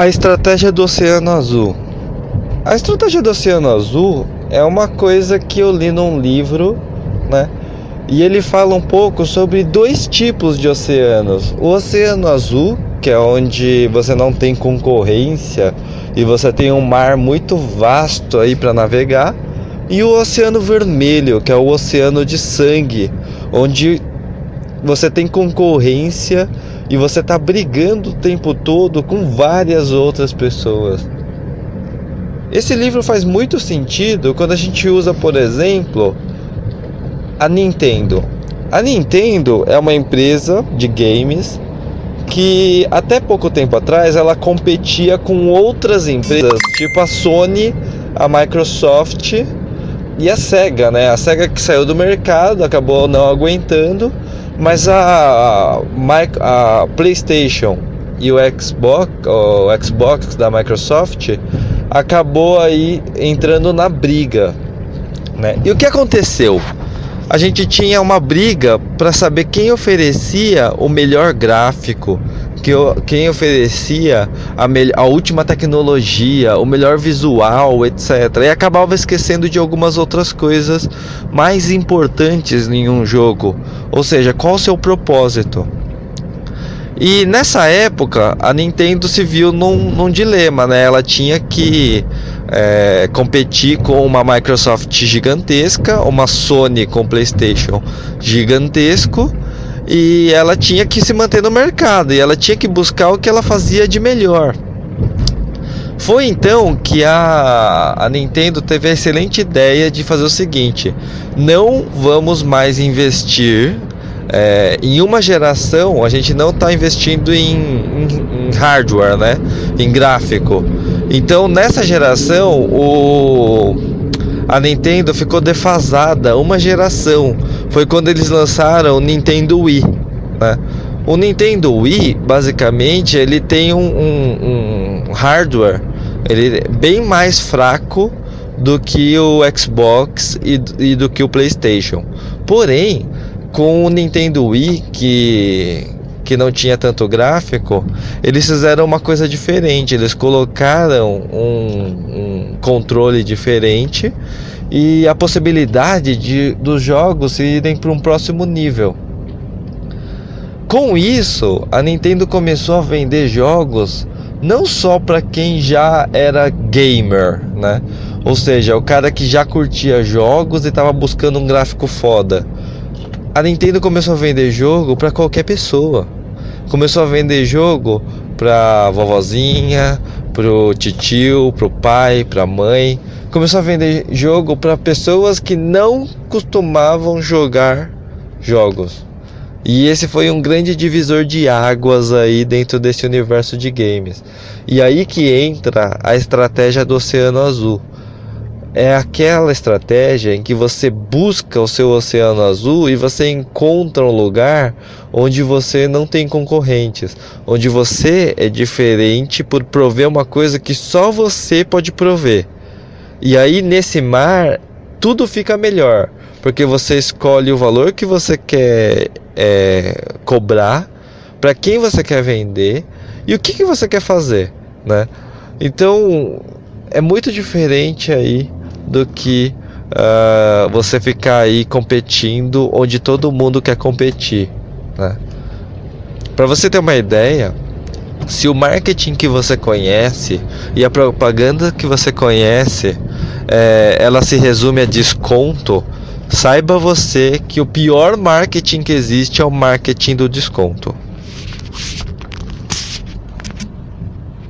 A estratégia do Oceano Azul. A estratégia do Oceano Azul é uma coisa que eu li num livro, né? E ele fala um pouco sobre dois tipos de oceanos: o Oceano Azul, que é onde você não tem concorrência e você tem um mar muito vasto aí para navegar, e o Oceano Vermelho, que é o oceano de sangue, onde você tem concorrência e você está brigando o tempo todo com várias outras pessoas. Esse livro faz muito sentido quando a gente usa, por exemplo, a Nintendo. A Nintendo é uma empresa de games que até pouco tempo atrás ela competia com outras empresas, tipo a Sony, a Microsoft e a Sega, né? A Sega que saiu do mercado, acabou não aguentando, mas a, a, a PlayStation e o Xbox, o Xbox da Microsoft acabou aí entrando na briga, né? E o que aconteceu? A gente tinha uma briga para saber quem oferecia o melhor gráfico, que quem oferecia a, a última tecnologia, o melhor visual, etc. E acabava esquecendo de algumas outras coisas mais importantes em um jogo. Ou seja, qual o seu propósito? E nessa época a Nintendo se viu num, num dilema, né? Ela tinha que é, competir com uma Microsoft gigantesca, uma Sony com PlayStation gigantesco e ela tinha que se manter no mercado e ela tinha que buscar o que ela fazia de melhor. Foi então que a, a Nintendo teve a excelente ideia de fazer o seguinte: não vamos mais investir é, em uma geração a gente não está investindo em, em, em, hardware, né? Em gráfico. Então nessa geração o a Nintendo ficou defasada uma geração. Foi quando eles lançaram o Nintendo Wii. Né? O Nintendo Wii, basicamente, ele tem um, um, um hardware ele é bem mais fraco do que o Xbox e, e do que o PlayStation. Porém, com o Nintendo Wii, que, que não tinha tanto gráfico, eles fizeram uma coisa diferente. Eles colocaram um, um controle diferente e a possibilidade de dos jogos irem para um próximo nível. Com isso, a Nintendo começou a vender jogos não só para quem já era gamer, né? Ou seja, o cara que já curtia jogos e estava buscando um gráfico foda a Nintendo começou a vender jogo para qualquer pessoa. Começou a vender jogo para vovozinha, pro titio, pro pai, pra mãe. Começou a vender jogo para pessoas que não costumavam jogar jogos. E esse foi um grande divisor de águas aí dentro desse universo de games. E aí que entra a estratégia do Oceano Azul é aquela estratégia em que você busca o seu oceano azul e você encontra um lugar onde você não tem concorrentes, onde você é diferente por prover uma coisa que só você pode prover. E aí nesse mar tudo fica melhor, porque você escolhe o valor que você quer é, cobrar, para quem você quer vender e o que, que você quer fazer, né? Então é muito diferente aí do que uh, você ficar aí competindo onde todo mundo quer competir. Né? Para você ter uma ideia, se o marketing que você conhece e a propaganda que você conhece, é, ela se resume a desconto, saiba você que o pior marketing que existe é o marketing do desconto.